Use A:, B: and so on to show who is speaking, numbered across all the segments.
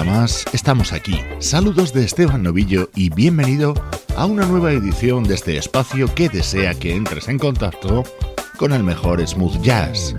A: Más estamos aquí. Saludos de Esteban Novillo y bienvenido a una nueva edición de este espacio que desea que entres en contacto con el mejor smooth jazz.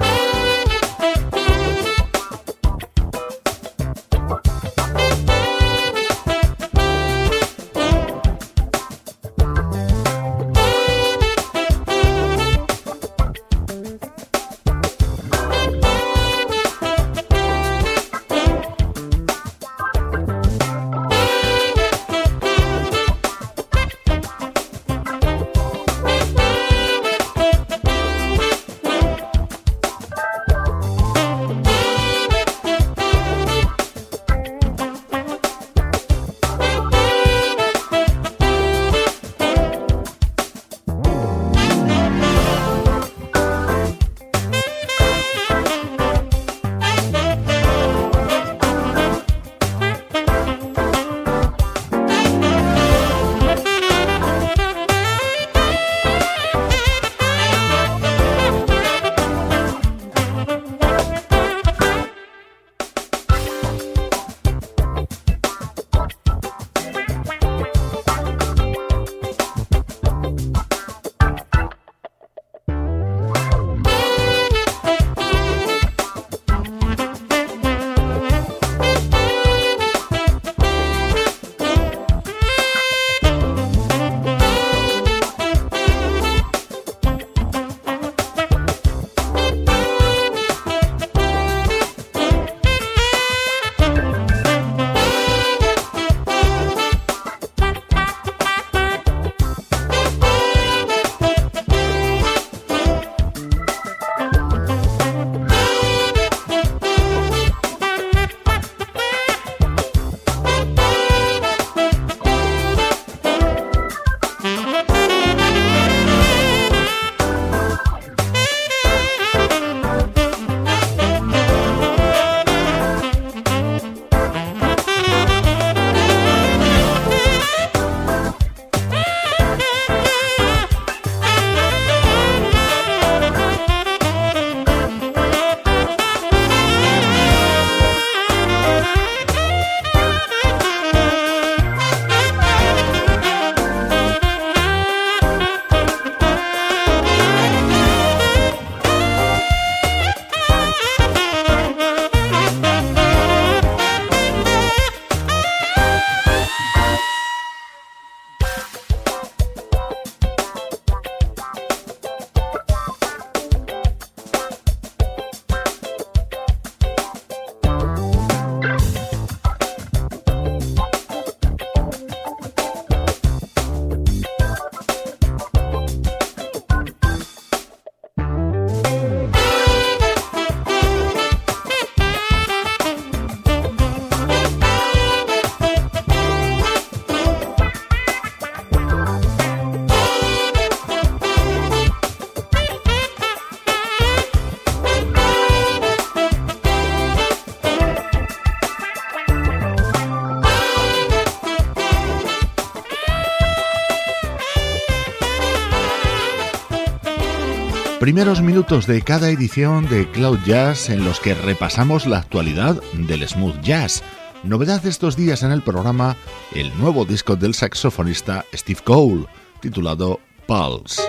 A: Primeros minutos de cada edición de Cloud Jazz en los que repasamos la actualidad del smooth jazz. Novedad de estos días en el programa, el nuevo disco del saxofonista Steve Cole, titulado Pulse.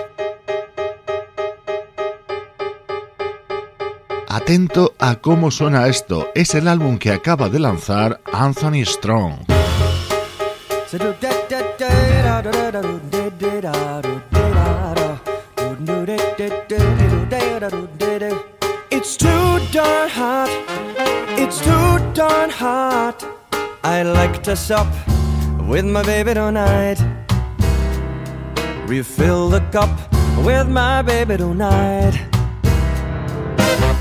A: Atento a cómo suena esto. Es el álbum que acaba de lanzar Anthony Strong.
B: It's too darn hot. It's too darn hot. I like to sup with my baby tonight. Refill the cup with my baby tonight.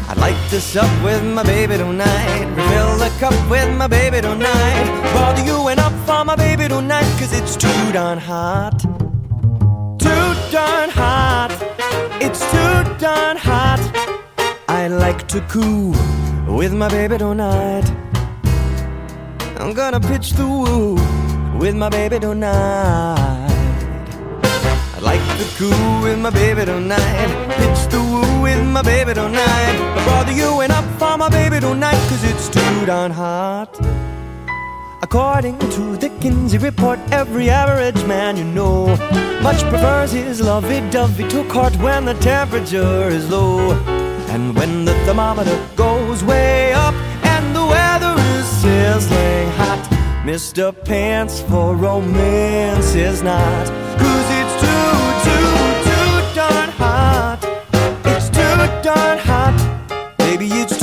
B: I'd like to sup with my baby tonight. Refill the cup with my baby tonight. Bother you and up for my baby tonight, cause it's too darn hot. Too darn hot. It's too darn hot. I like to coo with my baby tonight. I'm gonna pitch the woo with my baby tonight. I like to coo with my baby tonight. Pitch the woo with my baby tonight. I bother you and up for my baby tonight, cause it's too darn hot. According to the Kinsey report, every average man you know much prefers his lovey-dovey to court when the temperature is low. And when the thermometer goes way up and the weather is sizzling hot, Mr. Pants for romance is not. Cause it's too, too, too darn hot. It's too darn hot. Baby, it's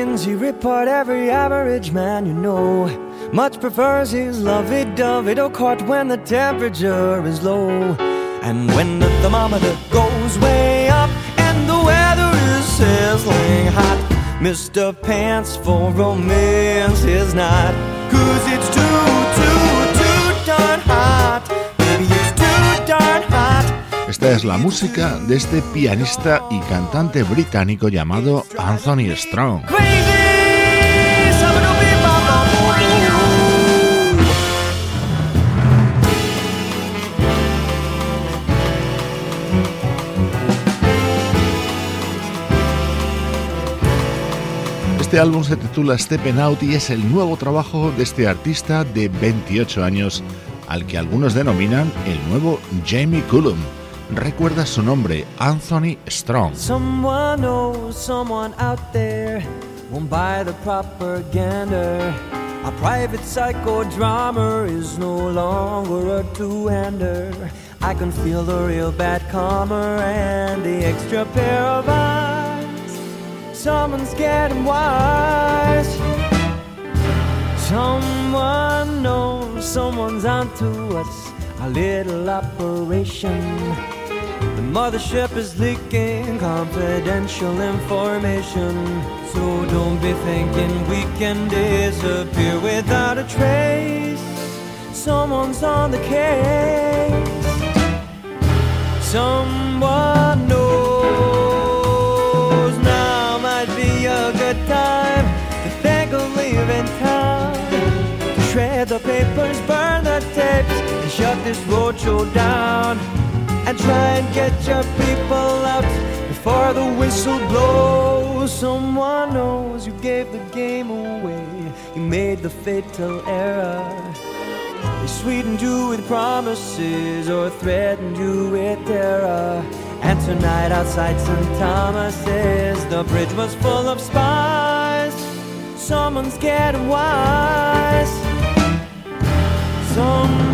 B: to the Kinsey report, every average man you know much prefers his lovey-dovey to court when the temperature is low. And when the thermometer goes way up and the weather is sizzling hot, Mr. Pants for romance is not. Cause it's too, too
A: Esta es la música de este pianista y cantante británico llamado Anthony Strong. Este álbum se titula Stepping Out y es el nuevo trabajo de este artista de 28 años, al que algunos denominan el nuevo Jamie Cullum. Recuerda su nombre, Anthony Strong.
B: Someone knows someone out there won't buy the propaganda. A private psychodrama is no longer a two-hander. I can feel the real bad karma and the extra pair of eyes. Someone's getting wise. Someone knows someone's onto us. A little operation. The mothership is leaking confidential information. So don't be thinking we can disappear without a trace. Someone's on the case. Someone knows now might be a good time to think of leaving town. To shred the papers, burn the tapes, and shut this roadshow down. And try and get your people out before the whistle blows. Someone knows you gave the game away. You made the fatal error. They sweetened you with promises or threatened you with terror. And tonight outside St. Thomas's, the bridge was full of spies. Someone's getting wise. Someone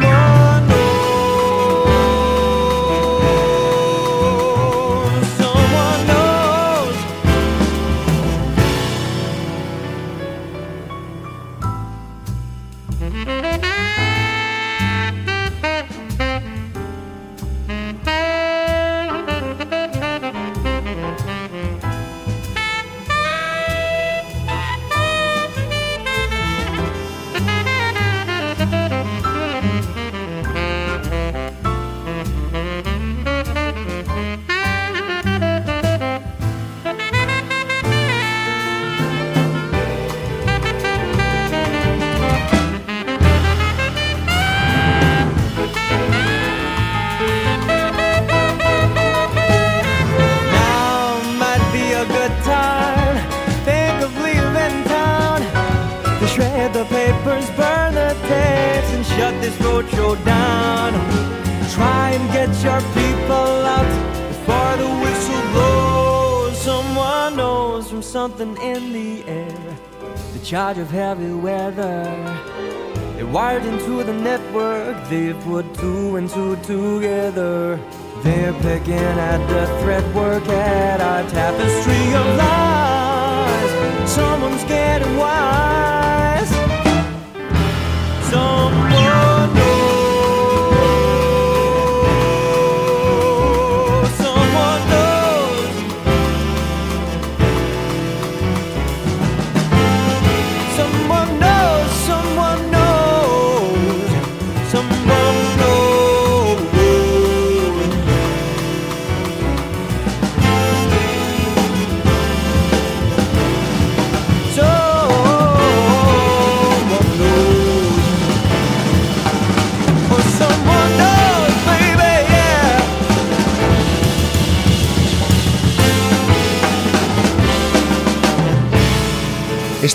B: charge of heavy weather. They wired into the network, they put two and two together. They're picking at the threadwork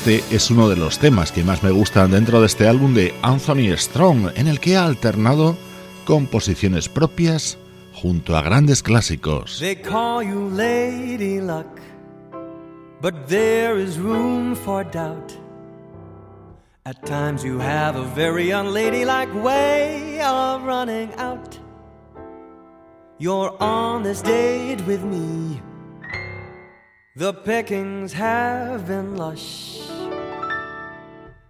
A: Este es uno de los temas que más me gustan dentro de este álbum de Anthony Strong, en el que ha alternado composiciones propias junto a grandes clásicos.
B: They call you Lady Luck, but there is room for doubt. At times you have a very unladylike way of running out. You're on this date with me. The pickings have been lush.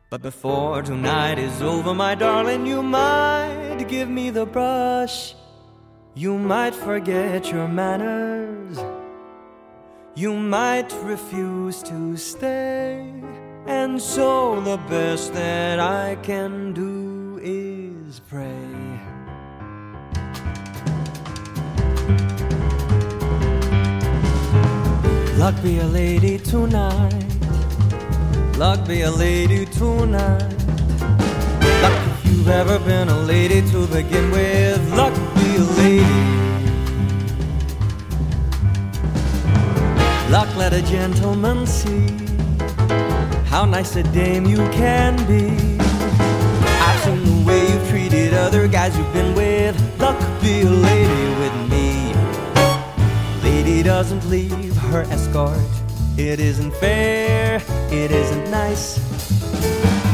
B: But before tonight is over, my darling, you might give me the brush. You might forget your manners. You might refuse to stay. And so the best that I can do is pray. Luck be a lady tonight. Luck be a lady tonight. Luck if you've ever been a lady to begin with. Luck be a lady. Luck let a gentleman see how nice a dame you can be. I've seen the way you've treated other guys you've been with. Luck be a lady with me. Lady doesn't leave her escort. It isn't fair, it isn't nice.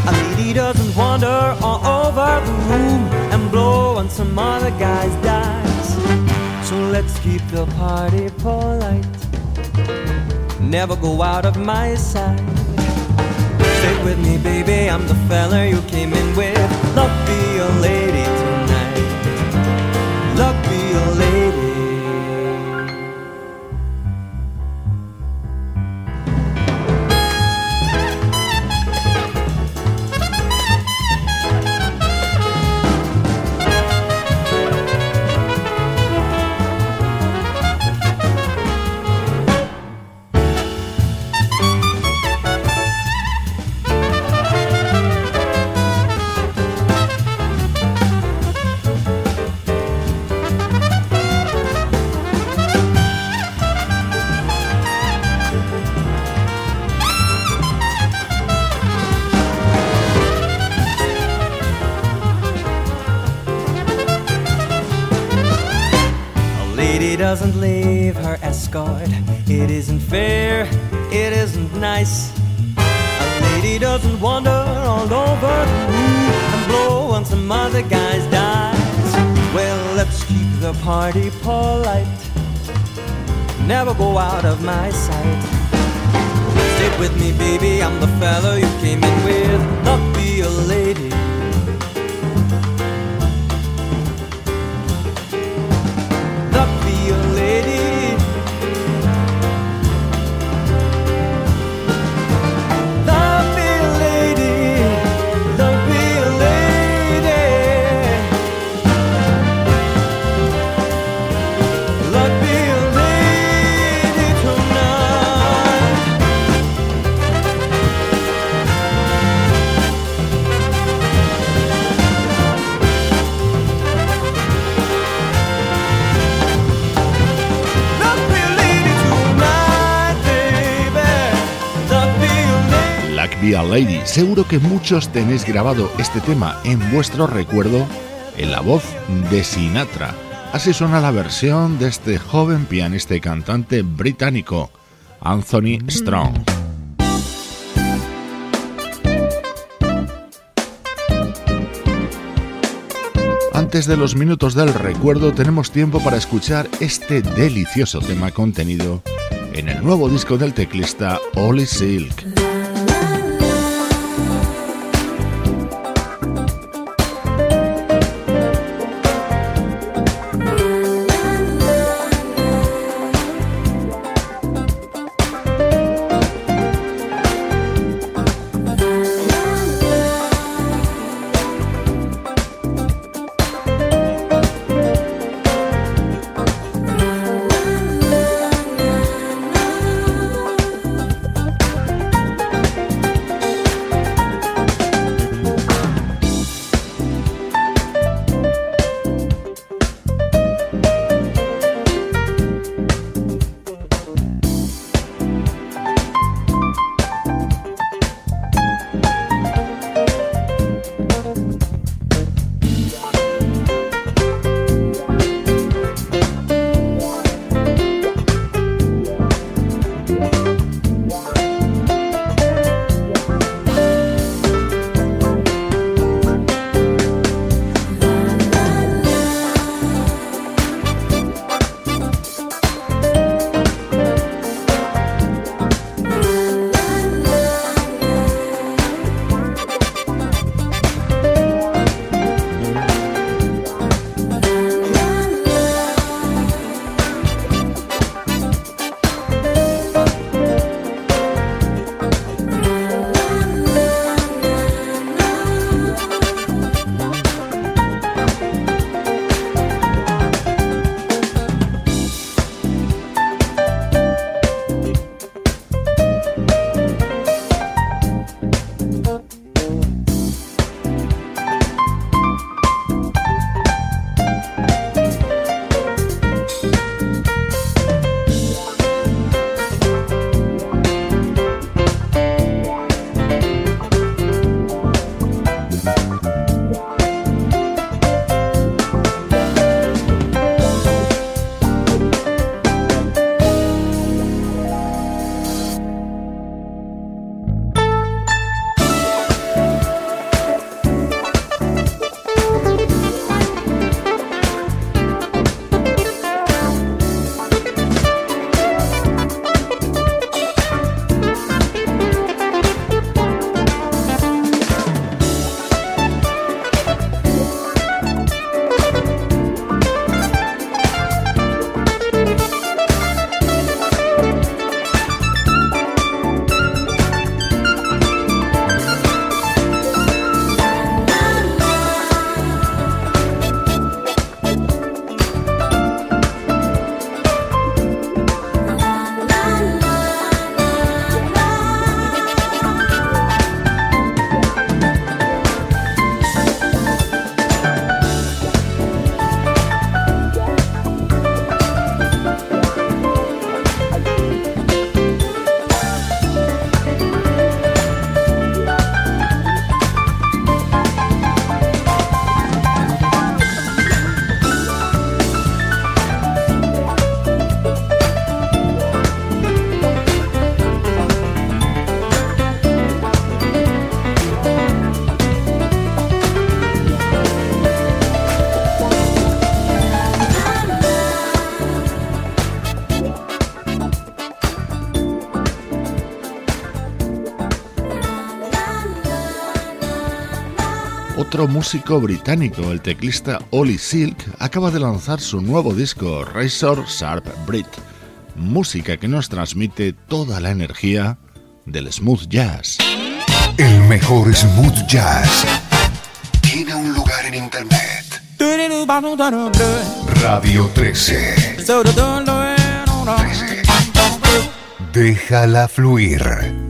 B: A lady doesn't wander all over the room and blow on some other guy's dice. So let's keep the party polite. Never go out of my sight. Stay with me, baby. I'm the fella you came in with. Love be a lady tonight. Love be a lady. Never go out of my sight. Stick with me, baby. I'm the fella you came in with. Not be a lady. Lady.
A: Seguro que muchos tenéis grabado este tema en vuestro recuerdo en la voz de Sinatra. Así suena la versión de este joven pianista y cantante británico, Anthony Strong. Antes de los minutos del recuerdo tenemos tiempo para escuchar este delicioso tema contenido en el nuevo disco del teclista Ollie Silk. Otro músico británico, el teclista Ollie Silk, acaba de lanzar su nuevo disco Razor Sharp Brit, música que nos transmite toda la energía del smooth jazz.
C: El mejor smooth jazz tiene un lugar en internet. Radio 13. 13. Déjala fluir.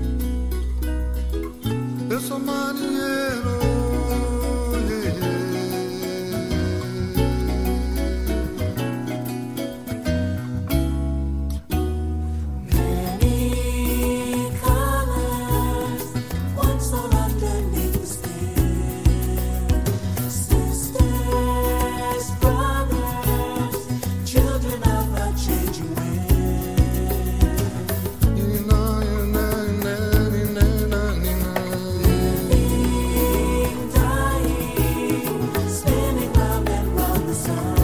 A: sun.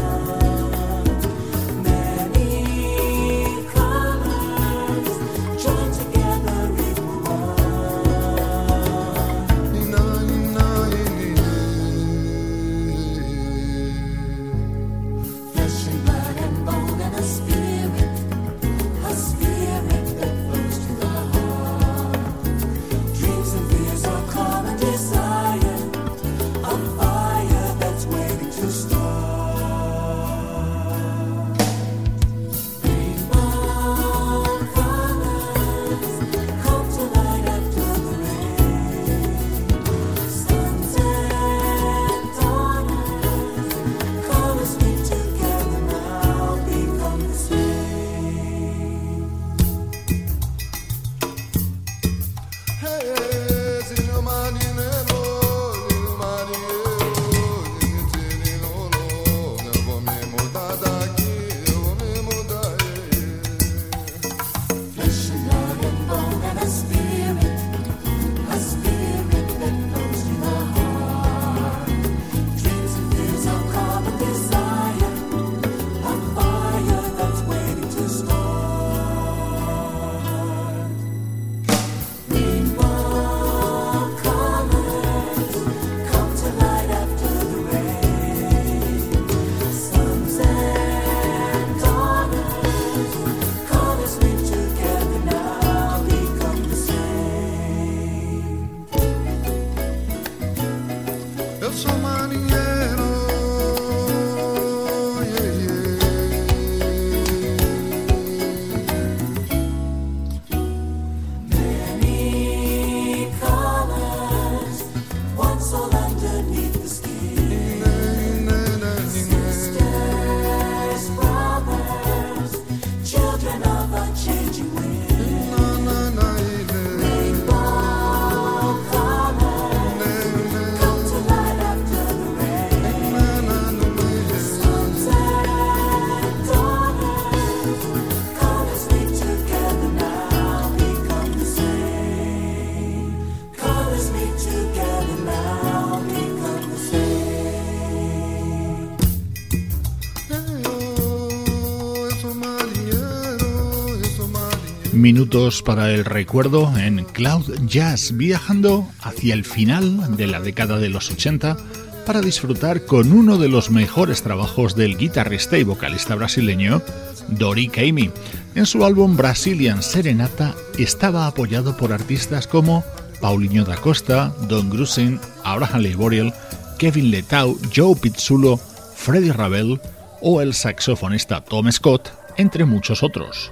A: Para el recuerdo en Cloud Jazz, viajando hacia el final de la década de los 80 para disfrutar con uno de los mejores trabajos del guitarrista y vocalista brasileño Dori Caymmi. En su álbum Brazilian Serenata estaba apoyado por artistas como Paulinho da Costa, Don Grusin, Abraham Leiboriel, Kevin Letau, Joe Pizzulo, Freddie Ravel o el saxofonista Tom Scott, entre muchos otros.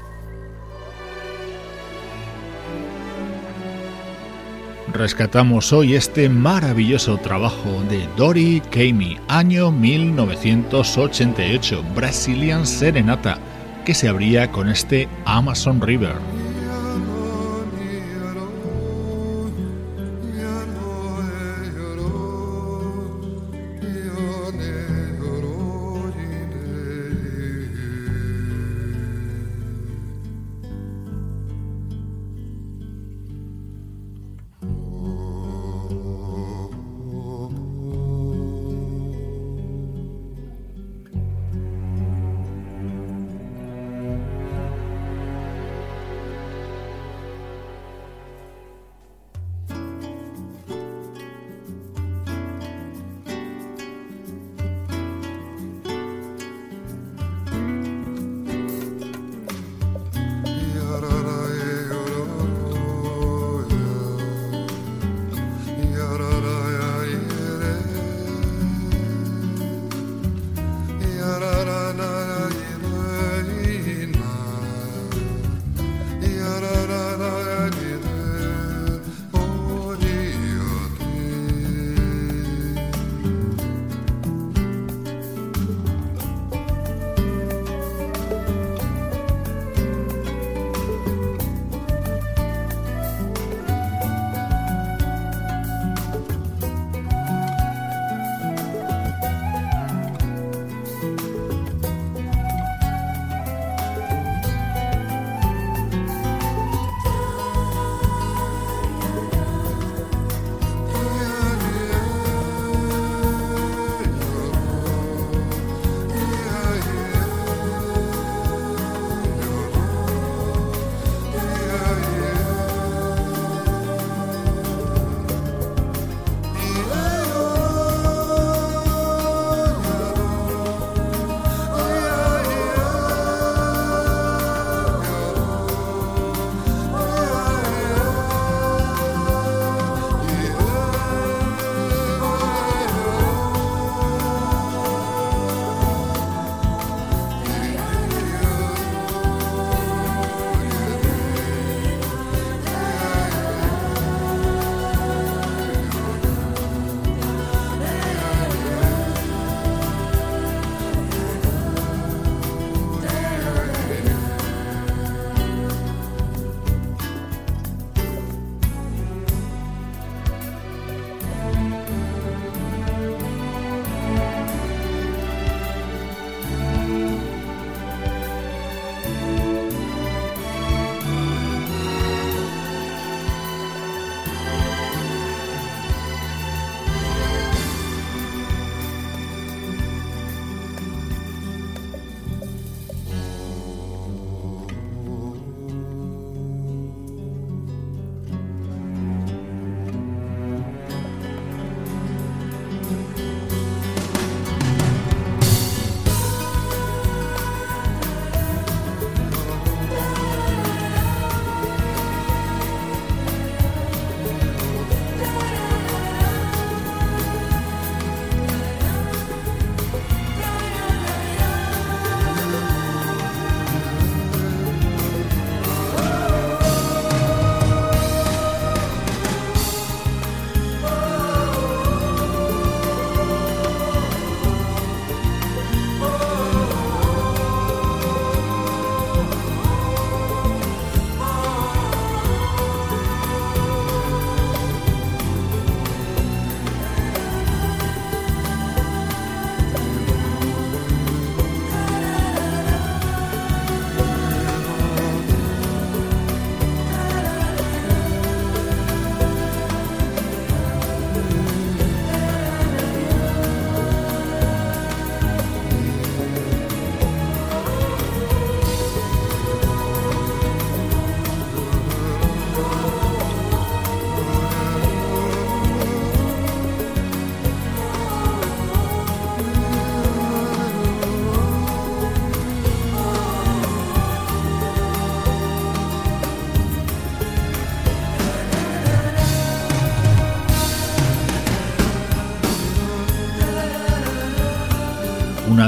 A: Rescatamos hoy este maravilloso trabajo de Dori Kamey, año 1988, Brazilian Serenata, que se abría con este Amazon River.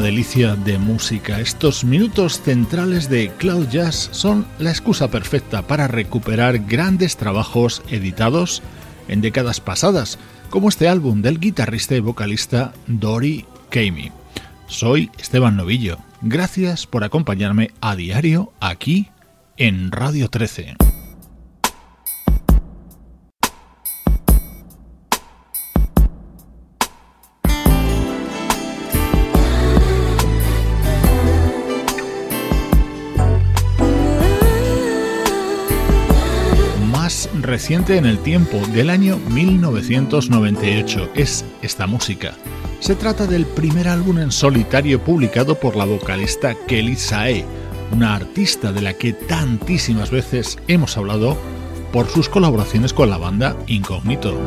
D: Delicia de música. Estos minutos centrales de Cloud Jazz son la excusa perfecta para recuperar grandes trabajos editados en décadas pasadas, como este álbum del guitarrista y vocalista Dory Kamey. Soy Esteban Novillo. Gracias por acompañarme a diario aquí en Radio 13. Reciente en el tiempo, del año 1998, es esta música. Se trata del primer álbum en solitario publicado por la vocalista Kelly Sae, una artista de la que tantísimas veces hemos hablado por sus colaboraciones con la banda Incognito.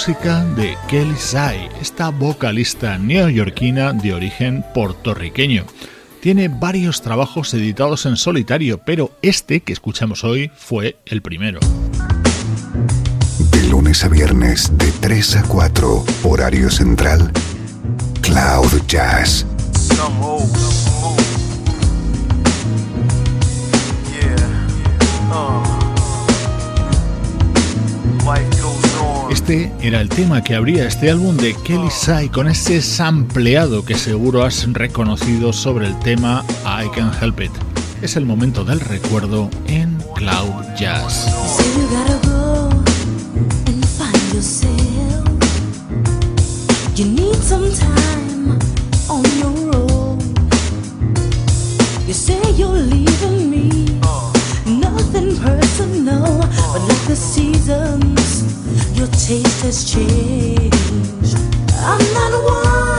D: Música de Kelly Sai, esta vocalista neoyorquina de origen puertorriqueño. Tiene varios trabajos editados en solitario, pero este que escuchamos hoy fue el primero.
C: De lunes a viernes, de 3 a 4, horario central, Cloud Jazz.
D: Este era el tema que abría este álbum de Kelly Sai con ese sampleado que seguro has reconocido sobre el tema I Can Help It. Es el momento del recuerdo en Cloud Jazz. Personal, but like the seasons, your taste has changed. I'm not one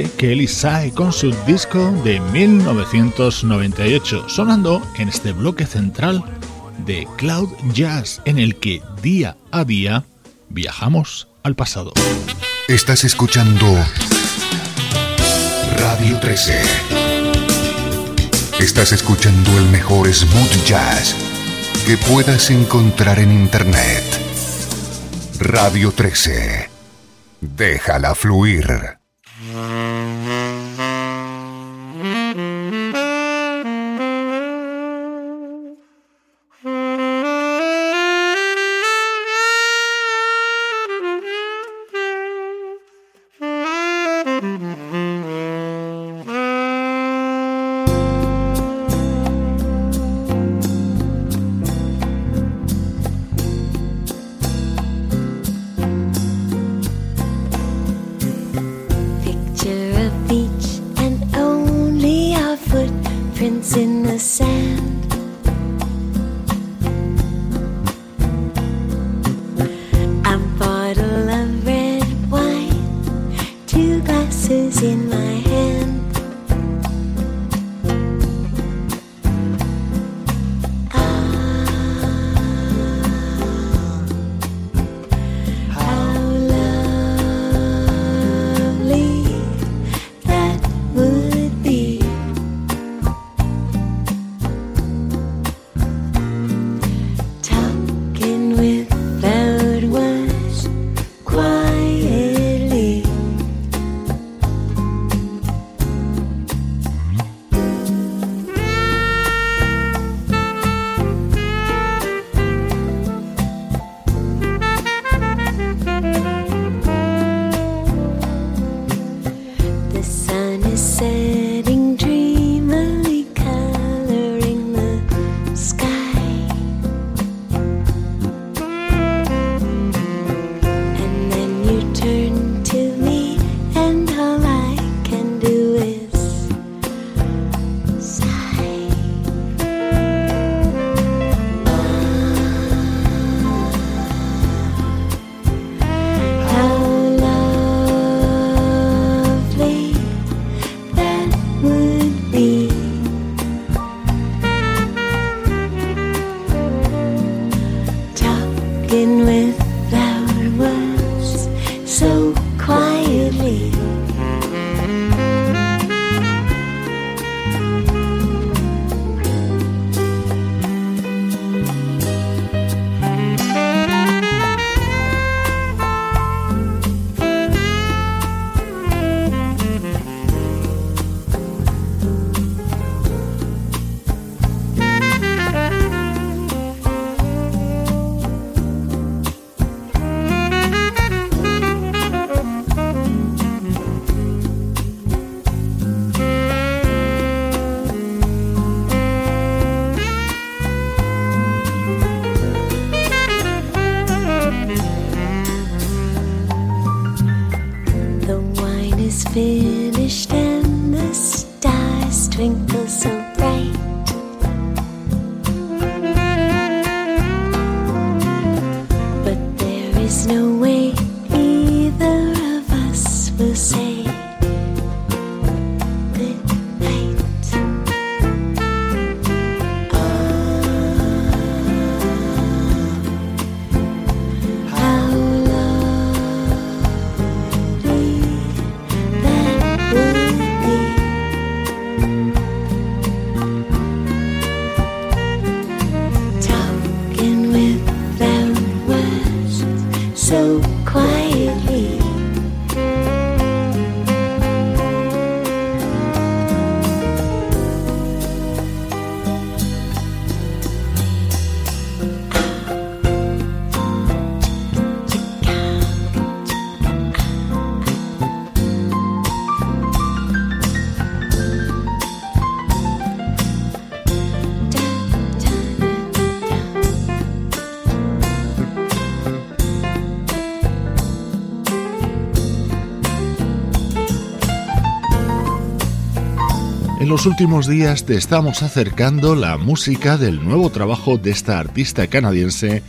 D: Kelly Sai con su disco de 1998, sonando en este bloque central de Cloud Jazz en el que día a día viajamos al pasado.
C: Estás escuchando Radio 13. Estás escuchando el mejor smooth jazz que puedas encontrar en Internet. Radio 13. Déjala fluir.
A: Los últimos días te estamos acercando la música del nuevo trabajo de esta artista canadiense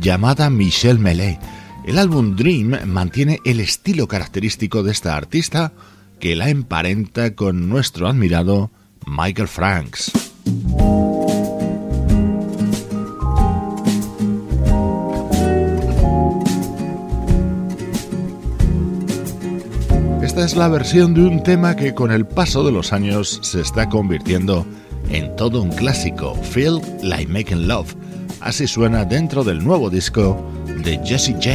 A: llamada Michelle Mellet. El álbum Dream mantiene el estilo característico de esta artista que la emparenta con nuestro admirado Michael Franks. Es la versión de un tema que con el paso de los años se está convirtiendo en todo un clásico, Feel Like Making Love. Así suena dentro del nuevo disco de Jessie J.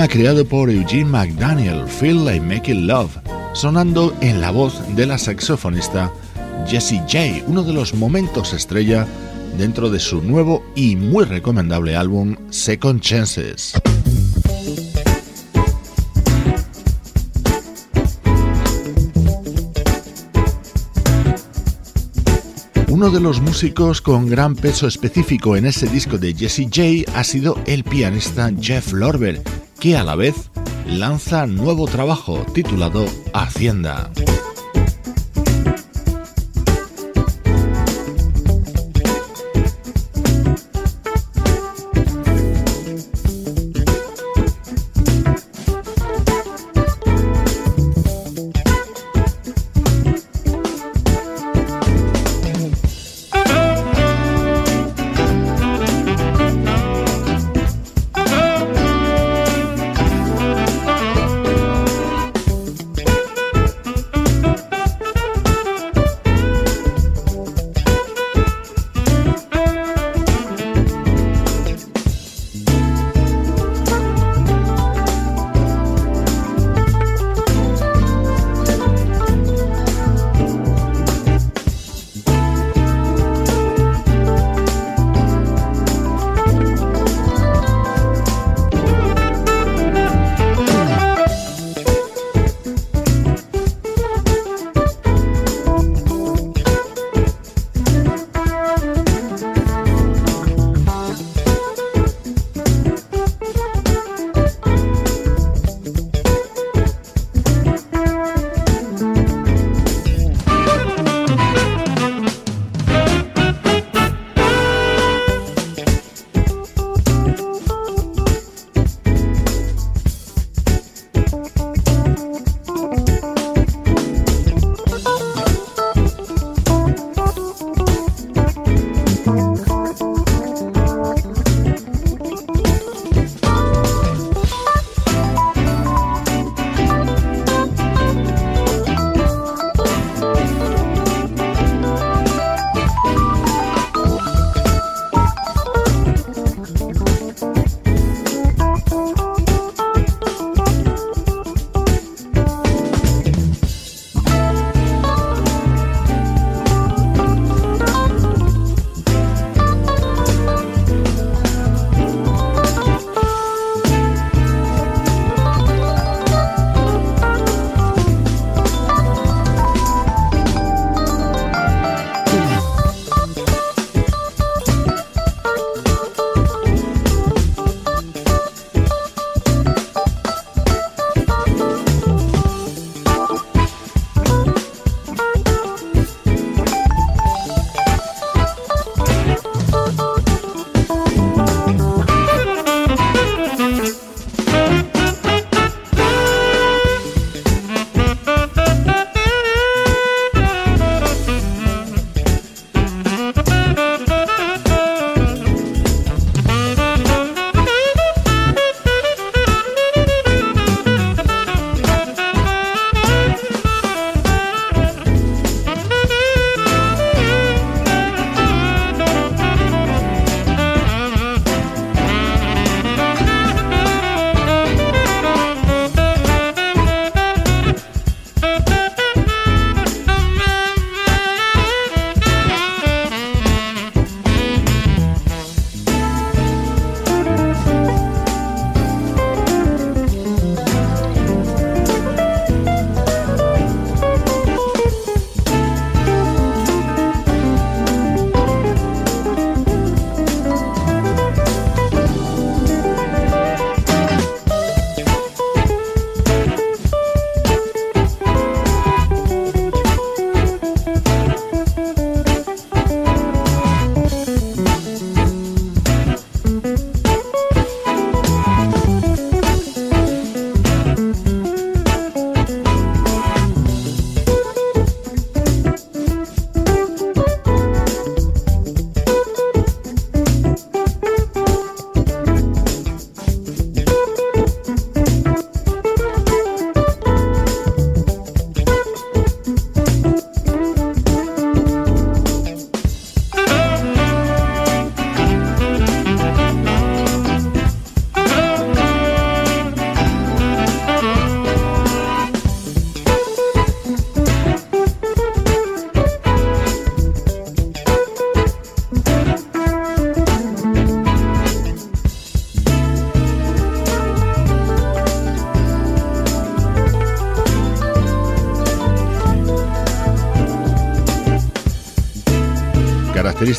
A: tema creado por Eugene McDaniel, Feel Like Making Love, sonando en la voz de la saxofonista Jessie J, uno de los momentos estrella dentro de su nuevo y muy recomendable álbum Second Chances. Uno de los músicos con gran peso específico en ese disco de Jessie J ha sido el pianista Jeff Lorber, que a la vez lanza nuevo trabajo titulado Hacienda.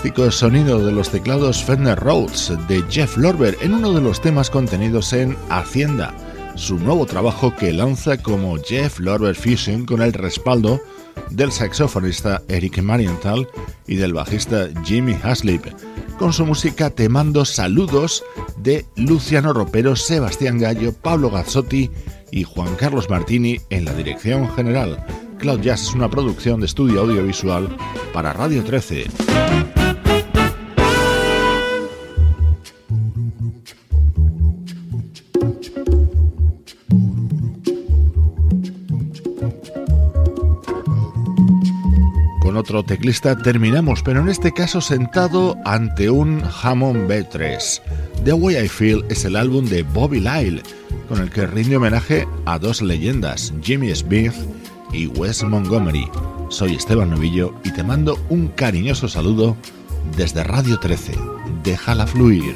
A: Característico sonido de los teclados Fender Rhodes de Jeff Lorber en uno de los temas contenidos en Hacienda, su nuevo trabajo que lanza como Jeff Lorber Fusion con el respaldo del saxofonista Eric Marienthal y del bajista Jimmy Haslip, con su música temando saludos de Luciano Ropero, Sebastián Gallo, Pablo Gazzotti y Juan Carlos Martini en la dirección general. Cloud Jazz es una producción de estudio audiovisual para Radio 13. Otro teclista terminamos, pero en este caso sentado ante un Hammond B3. The Way I Feel es el álbum de Bobby Lyle, con el que rinde homenaje a dos leyendas, Jimmy Smith y Wes Montgomery. Soy Esteban Novillo y te mando un cariñoso saludo desde Radio 13. Déjala fluir.